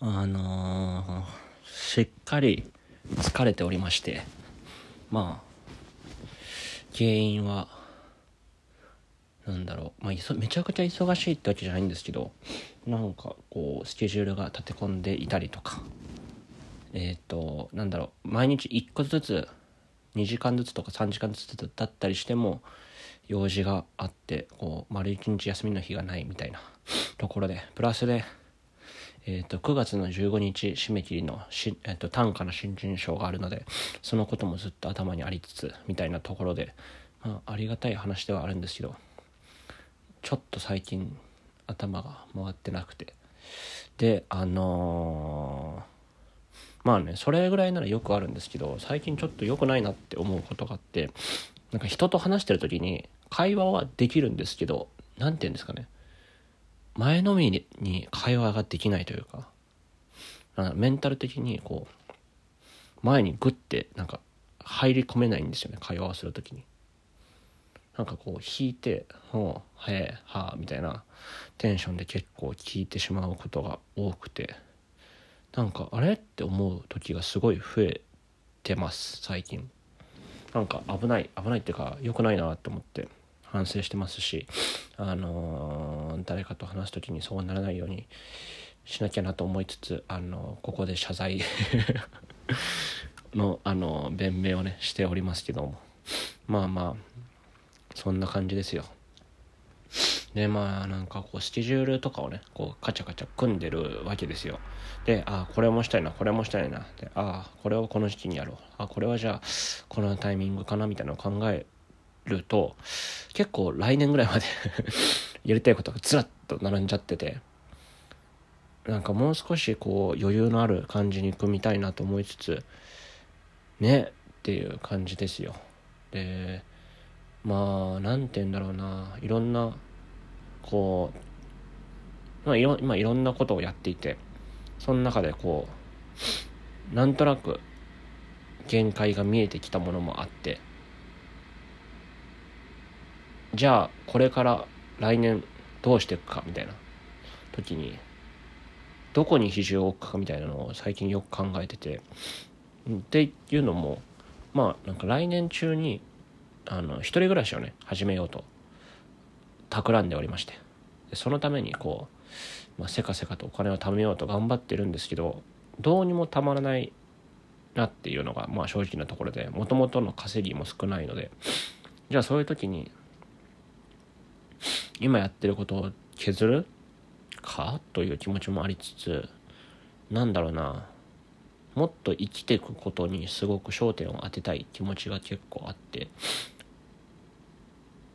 あのーしっかり疲れておりましてまあ原因はなんだろう、まあ、めちゃくちゃ忙しいってわけじゃないんですけどなんかこうスケジュールが立て込んでいたりとか。えっ、となんだろう。毎日1個ずつ2時間ずつとか3時間ずつだったりしても用事があってこう丸一日休みの日がないみたいなところでプラスで、えー、と9月の15日締め切りのし、えー、と短歌の新人賞があるのでそのこともずっと頭にありつつみたいなところで、まあ、ありがたい話ではあるんですけどちょっと最近頭が回ってなくて。であのーまあねそれぐらいならよくあるんですけど最近ちょっと良くないなって思うことがあってなんか人と話してる時に会話はできるんですけど何て言うんですかね。前のめりに会話ができないというかあメンタル的にこう前にグッてなんか入り込めないんですよね会話をする時に。なんかこう引いて「ほうはえはあ」みたいなテンションで結構聞いてしまうことが多くて。なんかあれって思う時がすごい増えてます最近。なんか危ない危ないっていうか良くないなって思って。反省してますしあのー誰かと話す時にそうならないようにしなきゃなと思いつつあのここで謝罪のあの弁明をねしておりますけども。まあまあそんな感じですよ。でまあなんかこうスケジュールとかをねこうカチャカチャ組んでるわけですよ。でああこれもしたいなこれもしたいな。であこれをこの時期にやろう。あこれはじゃあこのタイミングかなみたいなのを考えると結構来年ぐらいまで やりたいことがずらっと並んじゃっててなんかもう少しこう余裕のある感じに組みたいなと思いつつねっていう感じですよ。でまあ何て言うんだろうな。いろんなこう、まあ、いろ今いろんなことをやっていてその中でこうなんとなく限界が見えてきたものもあってじゃあこれから来年どうしていくかみたいな時にどこに比重を置くかみたいなのを最近よく考えてて。っていうのもまあなんか来年中にあの一人暮らしをね始めようと企んでおりまして。そのためにこう、まあ、せかせかとお金を貯めようと頑張ってるんですけどどうにもたまらないなっていうのがまあ正直なところでもともとの稼ぎも少ないのでじゃあそういう時に今やってることを削るかという気持ちもありつつなんだろうな。もっと生きていくことにすごく焦点を当てたい気持ちが結構あって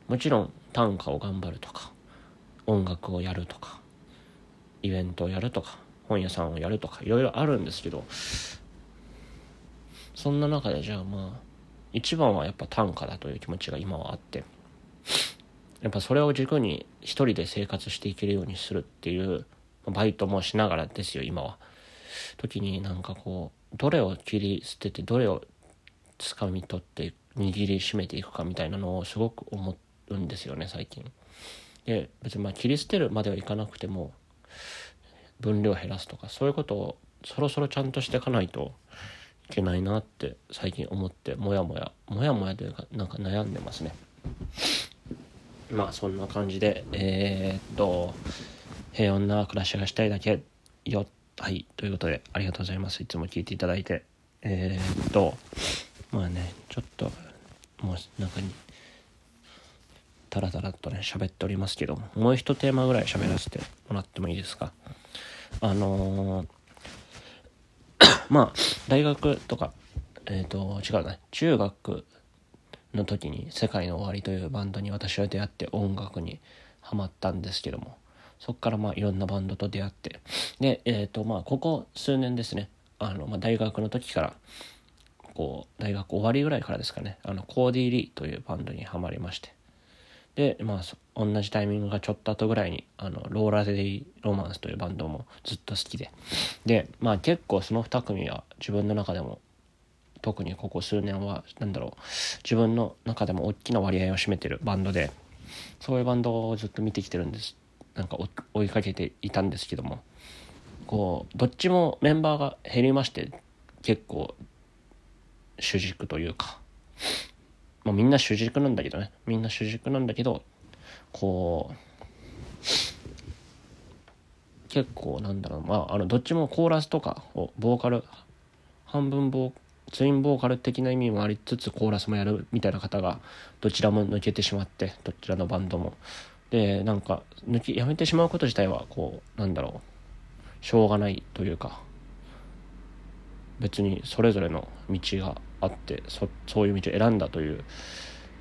もちろん短歌を頑張るとか音楽をやるとかイベントをやるとか本屋さんをやるとかいろいろあるんですけどそんな中でじゃあまあ一番はやっぱ短歌だという気持ちが今はあってやっぱそれを軸に一人で生活していけるようにするっていうバイトもしながらですよ今は。時になんかこうどれを切り捨ててどれを掴み取って握りしめていくかみたいなのをすごく思うんですよね最近。で別にまあ切り捨てるまではいかなくても分量減らすとかそういうことをそろそろちゃんとしていかないといけないなって最近思ってもやもやもやもやというかなんか悩んでますね。まあそんな感じでえー、っと平穏な暮らしがしたいだけよ。はいということでありがとうございます。いつも聞いていただいて。えー、っとまあねちょっともうなんかにタラタラとね喋っておりますけども。もう一テーマぐらい喋らせてもらってもいいですか？あのーまあ大学とかえっ、と違うな中学の時に「世界の終わり」というバンドに私は出会って音楽にハマったんですけどもそこからまあいろんなバンドと出会ってでえっ、とまあここ数年ですねあの、まあ、大学の時からこう大学終わりぐらいからですかねあのコーディー・リーというバンドにはまりましてでまあ同じタイミングがちょっと後ぐらいにあのローラ・デイ・ロマンスというバンドもずっと好きででまあ結構その2組は自分の中でも特にここ数年は何だろう自分の中でも大きな割合を占めてるバンドでそういうバンドをずっと見てきてるんです。なんか追いかけていたんですけどもこうどっちもメンバーが減りまして結構主軸というか、まあ、みんな主軸なんだけどね。みんな主軸なんだけどこう結構なんだろう。まああのどっちもコーラスとかをボーカル半分ボツインボーカル的な意味もありつつコーラスもやるみたいな方がどちらも抜けてしまってどちらのバンドも。でなんか抜きやめてしまうこと自体はこうなんだろうしょうがないというか別にそれぞれの道があってそそういう道を選んだという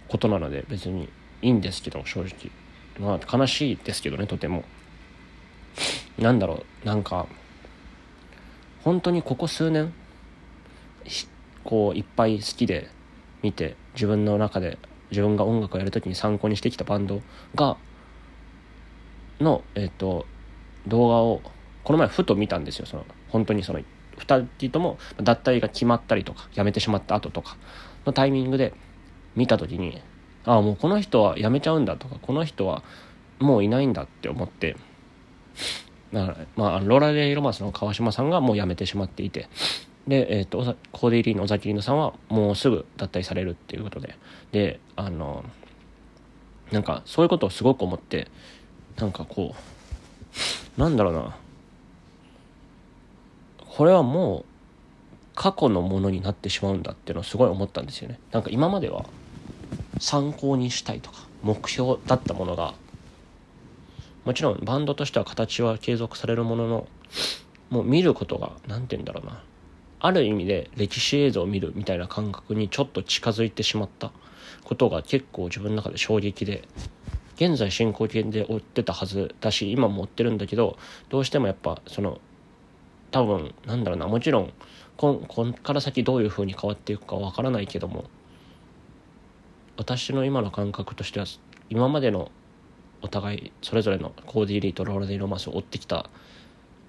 ことなので別にいいんですけど正直。まあ悲しいですけどねとても。なんだろうなんか本当にここ数年こういっぱい好きで見て自分の中で自分が音楽をやる時に参考にしてきたバンドがのえっ、ー、と動画をこの前ふと見たんですよ。その本当にその2人とも脱退が決まったりとか辞めてしまった後とかのタイミングで見た時にああもうこの人は辞めちゃうんだとかこの人はもういないんだって思ってだからまあローラデイロマンスの川島さんがもう辞めてしまっていてで、え、ー、とコーディリーの尾崎里乃さんはもうすぐ脱退されるっていうことで。であのなんかそういうことをすごく思ってなんかこうなんだろうな。これはもう過去のものになってしまうんだっていうのをすごい思ったんですよね。なんか今までは参考にしたいとか目標だったものがもちろんバンドとしては形は継続されるもののもう見ることが何て言うんだろうな。ある意味で歴史映像を見るみたいな感覚にちょっと近づいてしまったことが結構自分の中で衝撃で現在進行形で追ってたはずだし今も追ってるんだけどどうしてもやっぱその多分なんだろうなもちろんこんこんから先どういう風に変わっていくかわからないけども私の今の感覚としては今までのお互いそれぞれのコーディ・リーとローラディ・ロマンスを追ってきた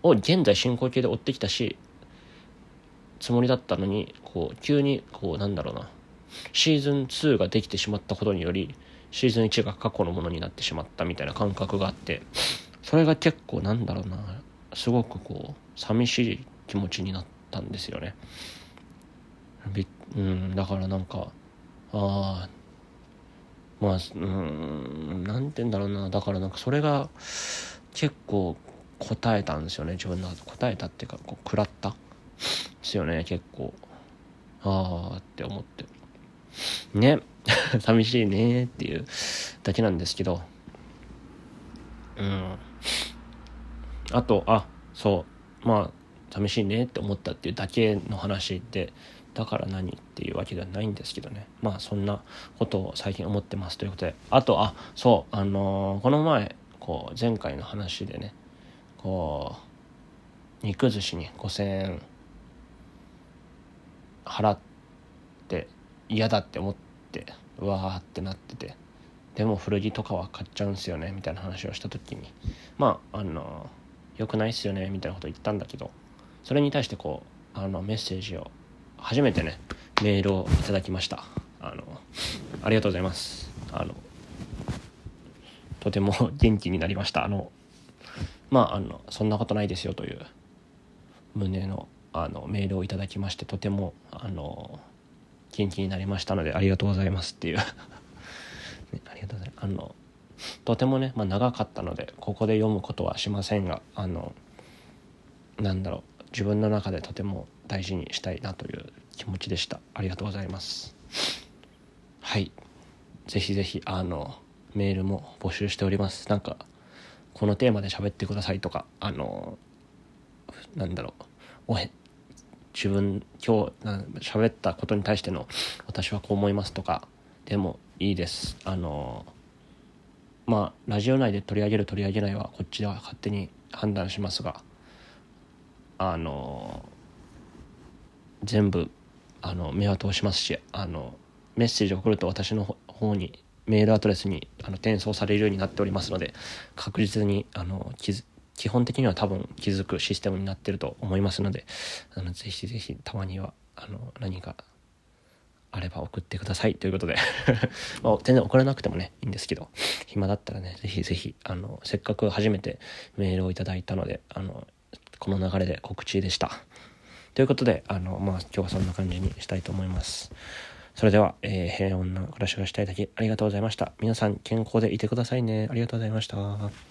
を現在進行形で追ってきたしつもりだったのにこう急にこうなんだろうな。シーズン2ができてしまったことによりシーズン1が過去のものになってしまったみたいな感覚があってそれが結構なんだろうな。すごくこう寂しい気持ちになったんですよね。うんだからなんかああまあうんなんて言うんだろうな。だからなんかそれが結構答えたんですよね。自分の答えたっていうかこう食らった。すよね結構。ああって思って。ね。寂しいねっていうだけなんですけど。うん。あとあそう。まあ寂しいねって思ったっていうだけの話でだから何っていうわけではないんですけどね。まあそんなことを最近思ってますということで。あとあそうあのー、この前こう前回の話でねこう肉寿司に5,000円払って嫌だって思ってうわーってなっててでも古着とかは買っちゃうんすよねみたいな話をした時にまああのよくないっすよねみたいなこと言ったんだけどそれに対してこうあのメッセージを初めてねメールをいただきました。あのありがとうございます。あのとても元気になりました。あのまああのそんなことないですよという旨のあのメールをいただきましてとてもあの元気になりましたのでありがとうございますっていう。ね、ありがとうございます。あのとてもね、まあ、長かったのでここで読むことはしませんがあのなんだろう自分の中でとても大事にしたいなという気持ちでした。ありがとうございます。はい。ぜひぜひあのメールも募集しております。なんかこのテーマで喋ってくださいとかあのなんだろうおへ自分今日喋ったことに対しての私はこう思いますとかでもいいです。あのまあラジオ内で取り上げる取り上げないはこっちでは勝手に判断しますがあの全部あの目は通しますしあのメッセージを送ると私の方にメールアドレスにあの転送されるようになっておりますので確実にあの基本的には多分気づくシステムになってると思いますのであのぜひぜひたまにはあの何かあれば送ってくださいということで まあ、全然送らなくてもねいいんですけど暇だったらねぜひぜひあのせっかく初めてメールをいただいたのであのこの流れで告知でした。ということで、あの、まあ、今日はそんな感じにしたいと思います。それでは、えー、平穏な暮らしがしたいだけありがとうございました。皆さん健康でいてくださいね。ありがとうございました。